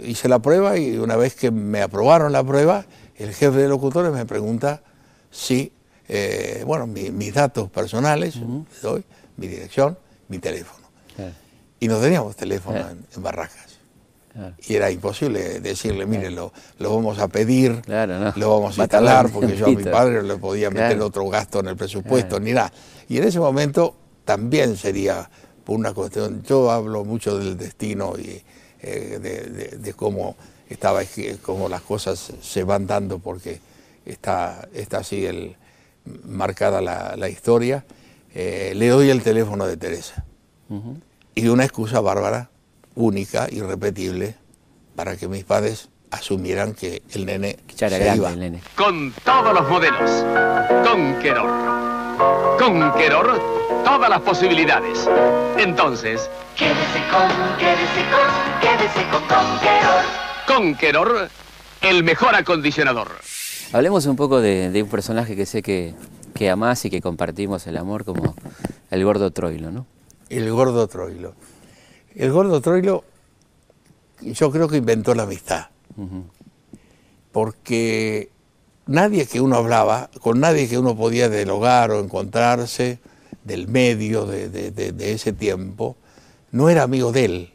hice la prueba y una vez que me aprobaron la prueba, el jefe de locutores me pregunta si, eh, bueno, mi- mis datos personales, doy, mi dirección, mi teléfono. Claro, Y no teníamos teléfono Claro. en, en Barracas. claro. Y era imposible decirle, mire, lo, lo vamos a pedir, no. lo vamos a instalar, porque yo a mi padre no le podía meter otro gasto en el presupuesto, ni nada. Y en ese momento también sería por una cuestión, yo hablo mucho del destino y eh, de, de- de cómo, estaba, cómo las cosas se van dando, porque está, está así el, marcada la, la historia. Eh, le doy el teléfono de Teresa y una excusa bárbara, única, irrepetible, para que mis padres asumieran que el nene era se grande iba. el nene. con todos los modelos. Conqueror. Conqueror, todas las posibilidades. Entonces, Quédese con, quédese con, quédese con Conqueror. Conqueror, el mejor acondicionador. Hablemos un poco de, de un personaje que sé que, que amás y que compartimos el amor como el gordo Troilo, ¿no? El gordo Troilo. El gordo Troilo, yo creo que inventó la amistad. Porque nadie que uno hablaba, con nadie que uno podía dialogar o encontrarse del medio de, de- de- de ese tiempo, no era amigo de él.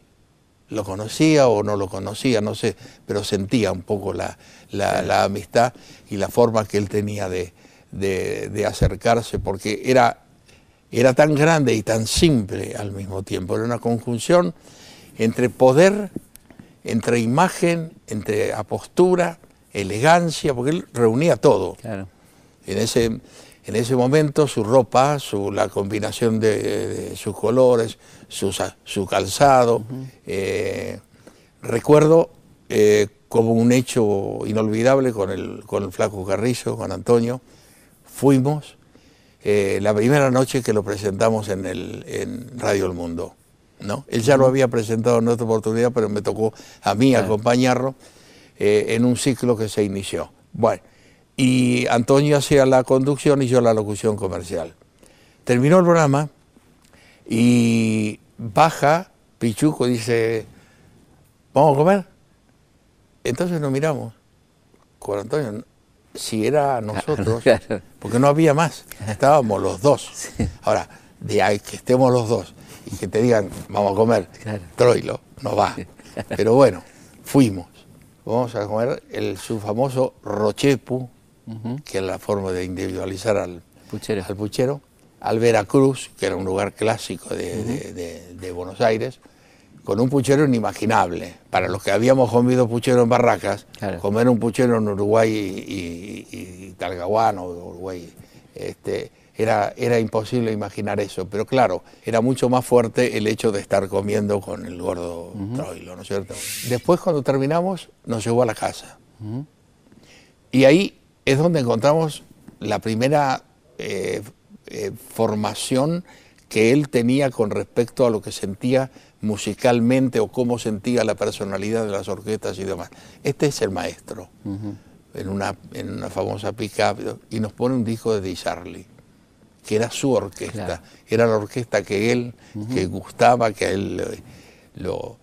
Lo conocía o no lo conocía, no sé, pero sentía un poco la, la- la amistad y la forma que él tenía de, de- de acercarse, porque era era tan grande y tan simple al mismo tiempo. Era una conjunción entre poder, entre imagen, entre apostura, elegancia, porque él reunía todo. Claro. En ese, en ese momento su ropa, su, la combinación de, de sus colores, su, calzado. eh, recuerdo eh, como un hecho inolvidable con el, con el flaco Carrillo, con Antonio, fuimos eh, la primera noche que lo presentamos en, el, en Radio El Mundo. ¿no? Él ya lo había presentado en otra oportunidad, pero me tocó a mí Claro. acompañarlo en un ciclo que se inició. Bueno, y Antonio hacía la conducción y yo la locución comercial. Terminó el programa y baja Pichuco dice, ¿vamos a comer? Entonces nos miramos con Antonio, si era nosotros, Claro. porque no había más, estábamos los dos. (laughs) Ahora, de ahí que estemos los dos y que te digan, vamos a comer troilo, no va. (laughs) Pero bueno, fuimos. Vamos a comer el, su famoso rochepu, que es la forma de individualizar al Puchero. al puchero, al Veracruz, que era un lugar clásico de, de- de- de Buenos Aires, con un puchero inimaginable. Para los que habíamos comido puchero en barracas, comer un puchero en Uruguay y, y- y Talcahuano, Uruguay, este, era, era imposible imaginar eso. Pero claro, era mucho más fuerte el hecho de estar comiendo con el gordo Troilo, ¿no es cierto? Después, cuando terminamos, nos llevó a la casa. Y ahí es donde encontramos la primera eh, eh, formación que él tenía con respecto a lo que sentía musicalmente o cómo sentía la personalidad de las orquestas y demás. Este es el maestro, en, una, en una famosa pick-up, y nos pone un disco de Di que era su orquesta, era la orquesta que él, que gustaba, que a él lo,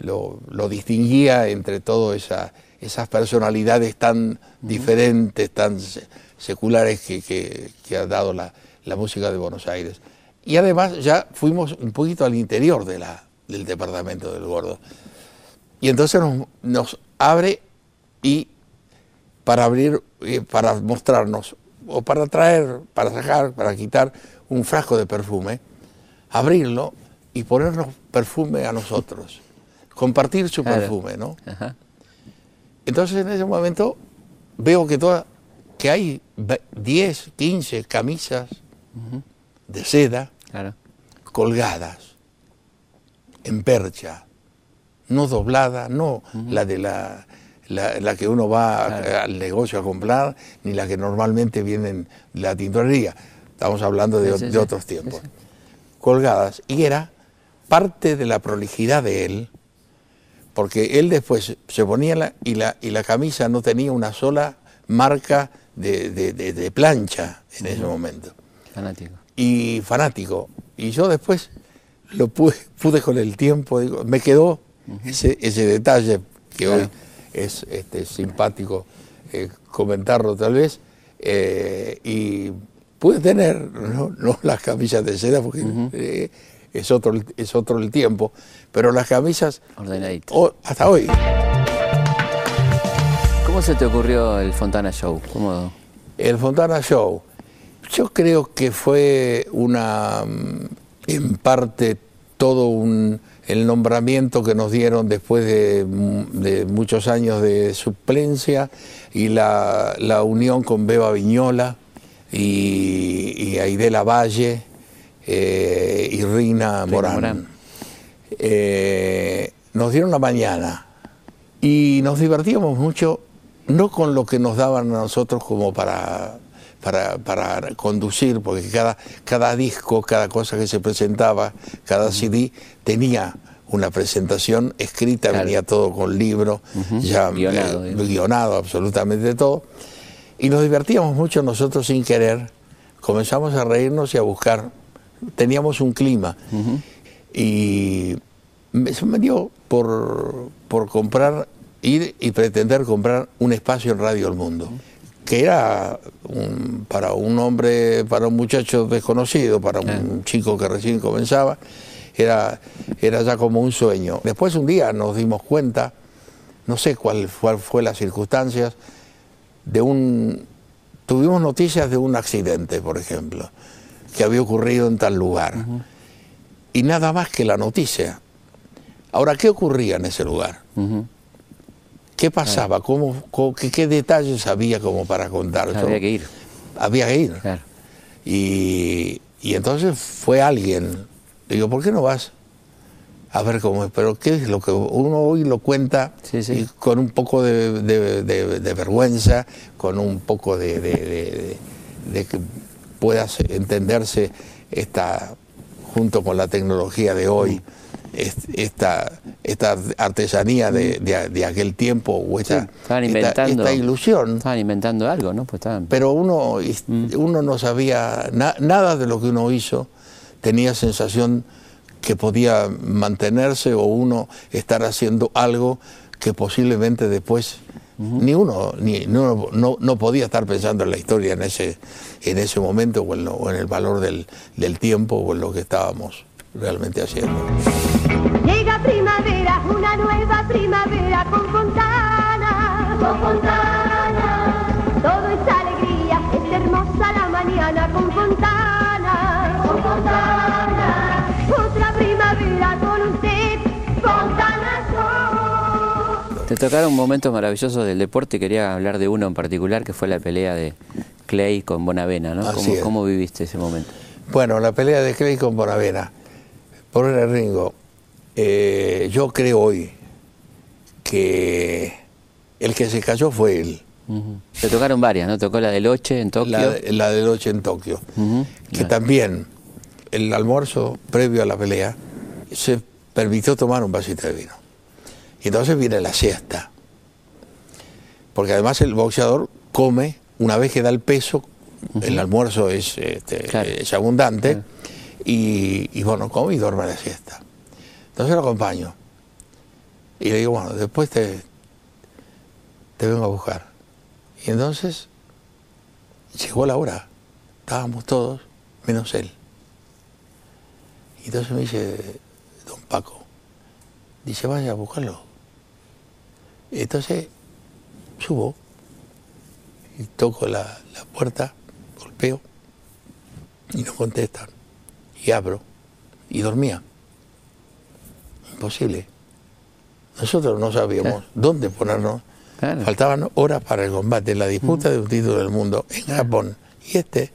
lo, lo distinguía entre todas esa, esas personalidades tan diferentes, tan se- seculares que, que- que ha dado la, la música de Buenos Aires. Y además ya fuimos un poquito al interior de la, del departamento del Gordo. Y entonces nos, nos abre y para abrir, eh, para mostrarnos, o para traer, para sacar, para quitar un frasco de perfume, abrirlo y ponernos perfume a nosotros, compartir su perfume, ¿no? Entonces en ese momento veo que, toda, que hay ve- 10, 15 camisas de seda colgadas en percha, no doblada, no la de la, la, la que uno va a- al negocio a comprar, ni la que normalmente vienen de la tintorería. Estamos hablando de, Sí, sí, de sí. otros tiempos. Colgadas. Y era parte de la prolijidad de él, porque él después se ponía la, y, la, y la camisa no tenía una sola marca de, de- de- de plancha en ese momento Fanático. y fanático. Y yo después lo pude, pude con el tiempo, digo, me quedó ese, ese detalle que hoy es este, simpático eh, comentarlo tal vez, eh, y pude tener, no, no las camisas de seda, porque eh, es, otro, el- es otro el tiempo, pero las camisas o- hasta hoy. ¿Cómo se te ocurrió el Fontana Show? ¿Cómo? El Fontana Show, yo creo que fue una, mm, en parte, todo un, el nombramiento que nos dieron después de, mm, de muchos años de suplencia y la, la unión con Beba Viñola y, y Aidela Valle eh, y Rina Morán. Morán. Eh, nos dieron la mañana y nos divertíamos mucho, no con lo que nos daban a nosotros como para, para, para conducir, porque cada, cada disco, cada cosa que se presentaba, cada CD tenía una presentación escrita, venía todo con libro, ya Guionado, eh, guionado absolutamente todo. Y nos divertíamos mucho nosotros sin querer, comenzamos a reírnos y a buscar, teníamos un clima. Y eso me dio por, por comprar, ir y pretender comprar un espacio en Radio El Mundo, que era un- para un hombre, para un muchacho desconocido, para un chico que recién comenzaba, era, era ya como un sueño. Después un día nos dimos cuenta, no sé cuál fue, fue las circunstancias, de un... Tuvimos noticias de un accidente, por ejemplo, que había ocurrido en tal lugar y nada más que la noticia. Ahora, ¿qué ocurría en ese lugar? ¿Qué pasaba? ¿Cómo, cómo- qué, qué detalles había como para contar? Había que ir. Había que ir. Y, y entonces fue alguien. Digo, ¿por qué no vas? A ver cómo es. Pero ¿qué es lo que uno hoy lo cuenta y con un poco de, de- de- de vergüenza, con un poco de, que pueda entenderse esta, junto con la tecnología de hoy, es- esta, esta artesanía de, de- de aquel tiempo o esta, Estaban esta- inventando. esta ilusión. Estaban inventando algo, ¿no? Pues estaban. Pero uno, uno no sabía, na- nada de lo que uno hizo tenía sensación que podía mantenerse o uno estar haciendo algo que posiblemente después ni uno ni, no, no, no podía estar pensando en la historia en ese, en ese momento o en, lo- o en el valor del, del tiempo o en lo que estábamos realmente haciendo. Primavera con Fontana, con Fontana. Todo es alegría, es hermosa la mañana con Fontana, con Fontana. Otra primavera con usted, Fontana Show. Te tocaron momentos maravillosos del deporte y quería hablar de uno en particular que fue la pelea de Clay con Bonavena, ¿no? Así ¿Cómo, es. cómo viviste ese momento? Bueno, la pelea de Clay con Bonavena. Por el Ringo, eh, yo creo hoy que el que se cayó fue él. Te tocaron varias, ¿no? Tocó la del Oche en Tokio. La, la de noche en Tokio. Que también el almuerzo previo a la pelea se permitió tomar un vasito de vino. Y entonces viene la siesta. Porque además el boxeador come una vez que da el peso, el almuerzo es, este, es abundante, y, y bueno, come y duerme la siesta. Entonces lo acompaño. Y le digo, bueno, después te, te vengo a buscar. Y entonces llegó la hora. Estábamos todos, menos él. Y entonces me dice, don Paco, dice, vaya a buscarlo. Entonces subo y toco la, la puerta, golpeo y no contestan. Y abro y dormía. Imposible. Nosotros no sabíamos dónde ponernos. Faltaban horas para el combate, la disputa de un título del mundo en Japón. Y este,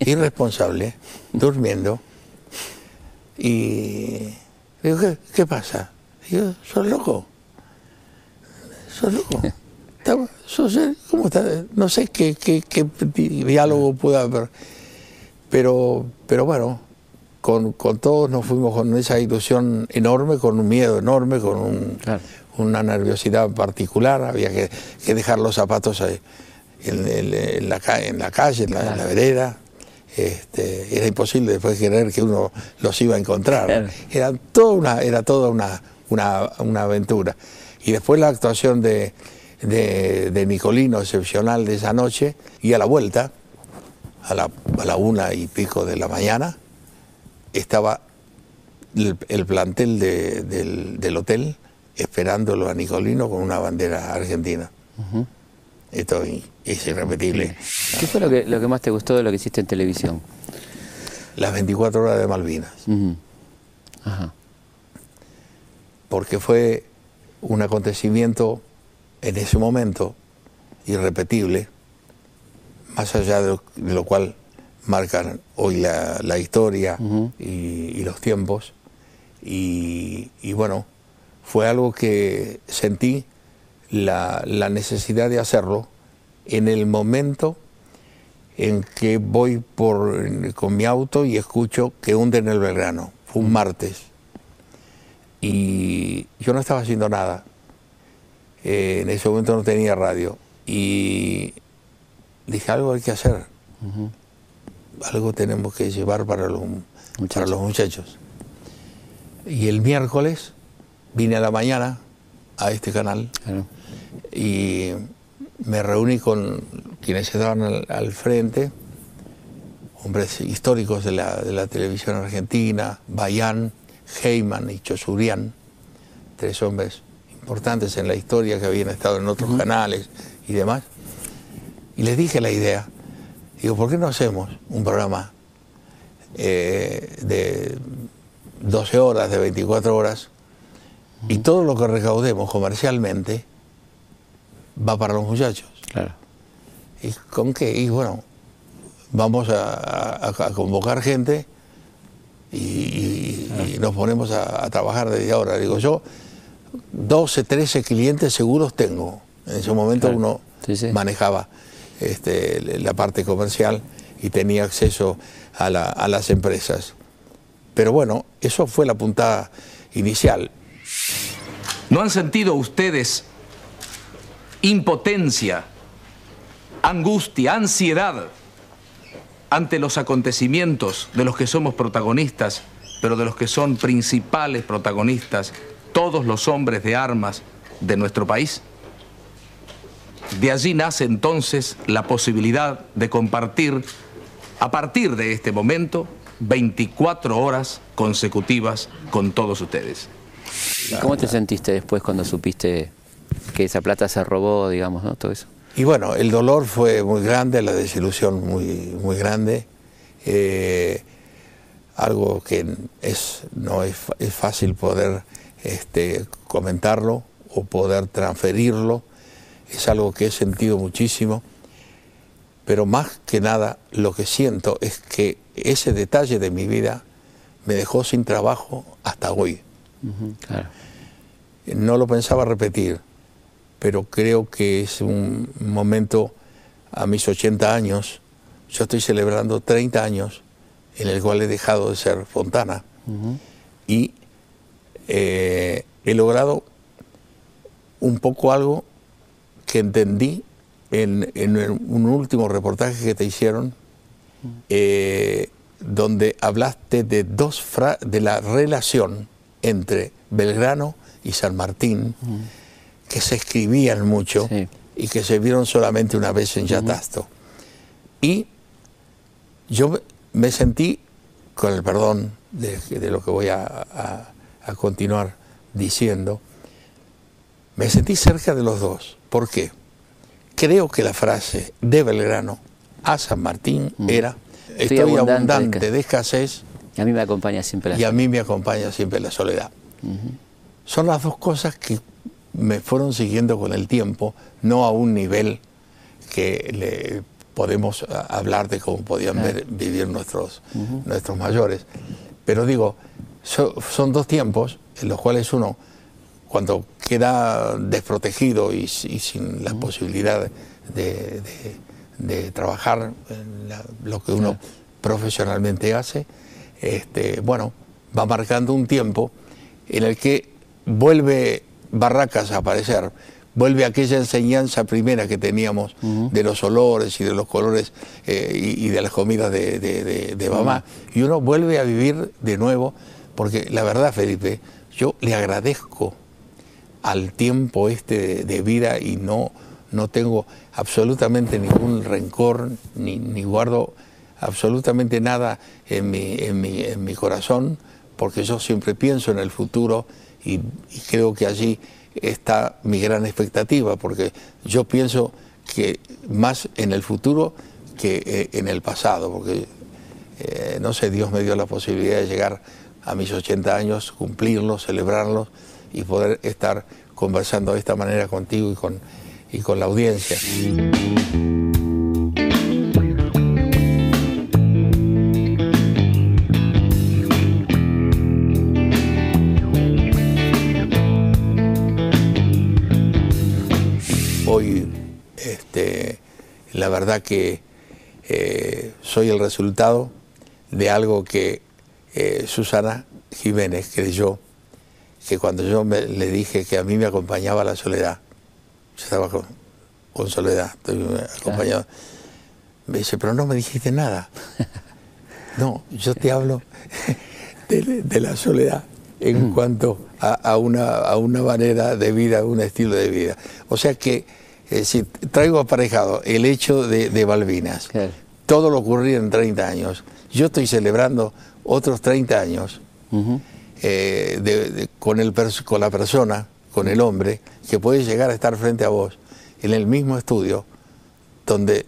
irresponsable, durmiendo. Y digo, ¿qué, qué pasa? Digo, sos loco. Sos loco. Sos ¿Cómo está? No sé qué, qué, qué di- diálogo pueda haber. Pero, pero bueno, con, con todos nos fuimos con esa ilusión enorme, con un miedo enorme, con un- una nerviosidad particular. Había que, que dejar los zapatos ahí en, en- en la, ca- en la calle, en la, vereda. Este, era imposible después creer que uno los iba a encontrar. Era toda una, era toda una, una, una aventura. Y después la actuación de, de, de Nicolino, excepcional de esa noche, y a la vuelta, a la, a la una y pico de la mañana, estaba el, el plantel de- del, del hotel esperándolo a Nicolino con una bandera argentina. Esto es irrepetible. ¿Qué fue lo que, lo que más te gustó de lo que hiciste en televisión? Las 24 horas de Malvinas. Ajá. porque fue un acontecimiento en ese momento irrepetible, más allá de lo, de lo cual marcan hoy la, la historia y, y los tiempos. Y, y bueno, fue algo que sentí la, la necesidad de hacerlo en el momento en que voy por, con mi auto y escucho que hunden el Belgrano. Fue un martes y yo no estaba haciendo nada. Eh, en ese momento no tenía radio. Y dije, algo hay que hacer. Algo tenemos que llevar para los, para los muchachos. Y el miércoles vine a la mañana a este canal y me reuní con quienes estaban al, al frente, hombres históricos de la, de la televisión argentina, Bayán, Heyman y Chosurian, tres hombres importantes en la historia que habían estado en otros canales y demás. Y les dije la idea. Digo, ¿por qué no hacemos un programa eh, de 12 horas, de 24 horas, y todo lo que recaudemos comercialmente va para los muchachos? Claro. ¿Y con qué? Y bueno, vamos a, a- a convocar gente y, y- y nos ponemos a, a trabajar desde ahora. Digo, yo 12, 13 clientes seguros tengo. En ese momento Claro. uno Sí, sí. manejaba este, la parte comercial y tenía acceso a, a las empresas. Pero bueno, eso fue la puntada inicial. ¿No han sentido ustedes impotencia, angustia, ansiedad ante los acontecimientos de los que somos protagonistas, pero de los que son principales protagonistas todos los hombres de armas de nuestro país? De allí nace entonces la posibilidad de compartir, a partir de este momento, 24 horas consecutivas con todos ustedes. ¿Y cómo te sentiste después cuando supiste que esa plata se robó, digamos, ¿no? Todo eso. Y bueno, el dolor fue muy grande, la desilusión muy, muy grande. Eh, algo que es, no es, fácil poder este, comentarlo o poder transferirlo. Es algo que he sentido muchísimo. Pero más que nada lo que siento es que ese detalle de mi vida me dejó sin trabajo hasta hoy. Claro. No lo pensaba repetir, pero creo que es un momento a mis 80 años. Yo estoy celebrando 30 años en el cual he dejado de ser Fontana y eh, he logrado un poco algo que entendí en, en un último reportaje que te hicieron, eh, donde hablaste de dos fra- de la relación entre Belgrano y San Martín, que se escribían mucho y que se vieron solamente una vez en Yatasto. Y yo me- me sentí, con el perdón de, de lo que voy a, a- a continuar diciendo, me sentí cerca de los dos. ¿Por qué? Creo que la frase de Belgrano a San Martín era, estoy, abundante, de escasez Y a mí me acompaña siempre la y a mí me acompaña siempre la soledad. Son las dos cosas que me fueron siguiendo con el tiempo, no a un nivel que le podemos a- hablar de cómo podían ver- vivir nuestros, nuestros mayores. Pero digo, so- son dos tiempos en los cuales uno, cuando queda desprotegido y, sin la posibilidad de, de- de trabajar en la- lo que uno profesionalmente hace, este, bueno, va marcando un tiempo en el que vuelve Barracas a aparecer, vuelve aquella enseñanza primera que teníamos de los olores y de los colores eh, y, y de las comidas de, de- de- de mamá, y uno vuelve a vivir de nuevo, porque la verdad, Felipe, yo le agradezco al tiempo este de, vida y no, no tengo absolutamente ningún rencor, ni, guardo absolutamente nada en mi, en, mi, en mi corazón, porque yo siempre pienso en el futuro y, y creo que allí está mi gran expectativa, porque yo pienso que más en el futuro que eh, en el pasado, porque eh, no sé, Dios me dio la posibilidad de llegar a mis 80 años, cumplirlos, celebrarlos y poder estar conversando de esta manera contigo y con, y con la audiencia. Hoy, este, la verdad que eh, soy el resultado de algo que eh, Susana Jiménez creyó que cuando yo me- le dije que a mí me acompañaba la soledad, yo estaba con, con soledad, acompañado, me dice, pero no me dijiste nada. (laughs) No, yo te hablo (laughs) de, de la soledad en cuanto a, a una, a una manera de vida, a un estilo de vida. O sea que, eh, si traigo aparejado el hecho de, de Balvinas, todo lo ocurrido en 30 años, yo estoy celebrando otros 30 años eh, de- de- con, el con la persona, con el hombre, que puede llegar a estar frente a vos en el mismo estudio, donde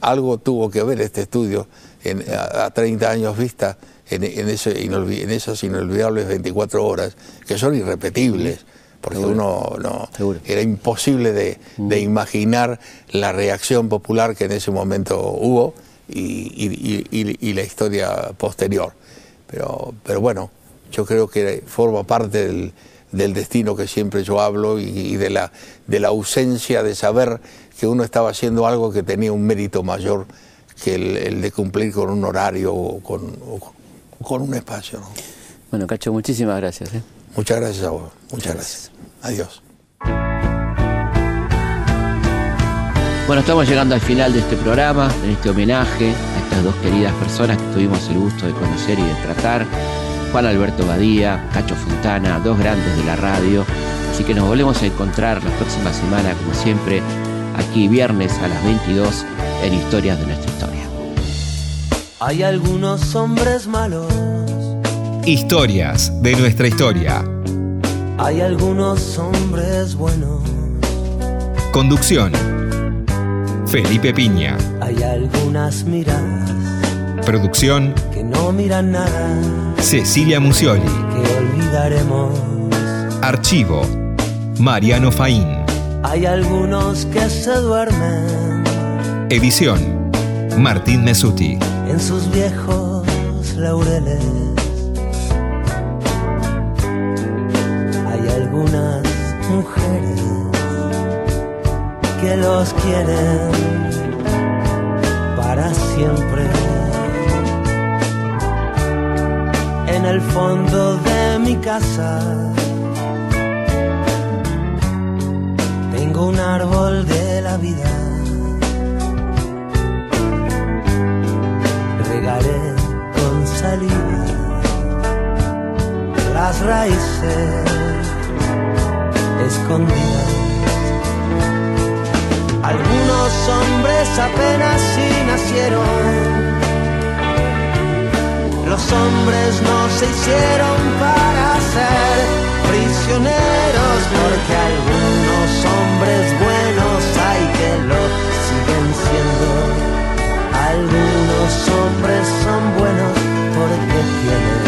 algo tuvo que ver este estudio en- a, a 30 años vista en, en ese en esas inolvidables 24 horas, que son irrepetibles, porque uno no, era imposible de, de imaginar la reacción popular que en ese momento hubo y, y- y- y- y la historia posterior. Pero, pero bueno, yo creo que forma parte del, del destino que siempre yo hablo y, y de, la, de la ausencia de saber que uno estaba haciendo algo que tenía un mérito mayor que el, el de cumplir con un horario o con, o con un espacio. ¿no? Bueno, Cacho, muchísimas gracias. ¿eh? Muchas gracias a vos. Muchas gracias. Adiós. Bueno, estamos llegando al final de este programa, en este homenaje a estas dos queridas personas que tuvimos el gusto de conocer y de tratar. Juan Alberto Badía, Cacho Fontana, dos grandes de la radio. Así que nos volvemos a encontrar la próxima semana, como siempre, aquí viernes a las 22 en Historias de nuestra historia. Hay algunos hombres malos, Historias de nuestra historia. hay algunos hombres buenos, Conducción. Felipe Piña. hay algunas miradas Producción. que no miran nada, Cecilia Musioli. que olvidaremos. Archivo. Mariano Faín. Hay algunos que se duermen Edición. Martín Mesuti. en sus viejos laureles. Hay algunas mujeres que los quieren para siempre. En el fondo de mi casa tengo un árbol de la vida. regaré con saliva las raíces escondidas. Algunos hombres apenas si nacieron. Los hombres no se hicieron para ser prisioneros porque algunos hombres buenos hay que lo siguen siendo. Algunos hombres son buenos porque tienen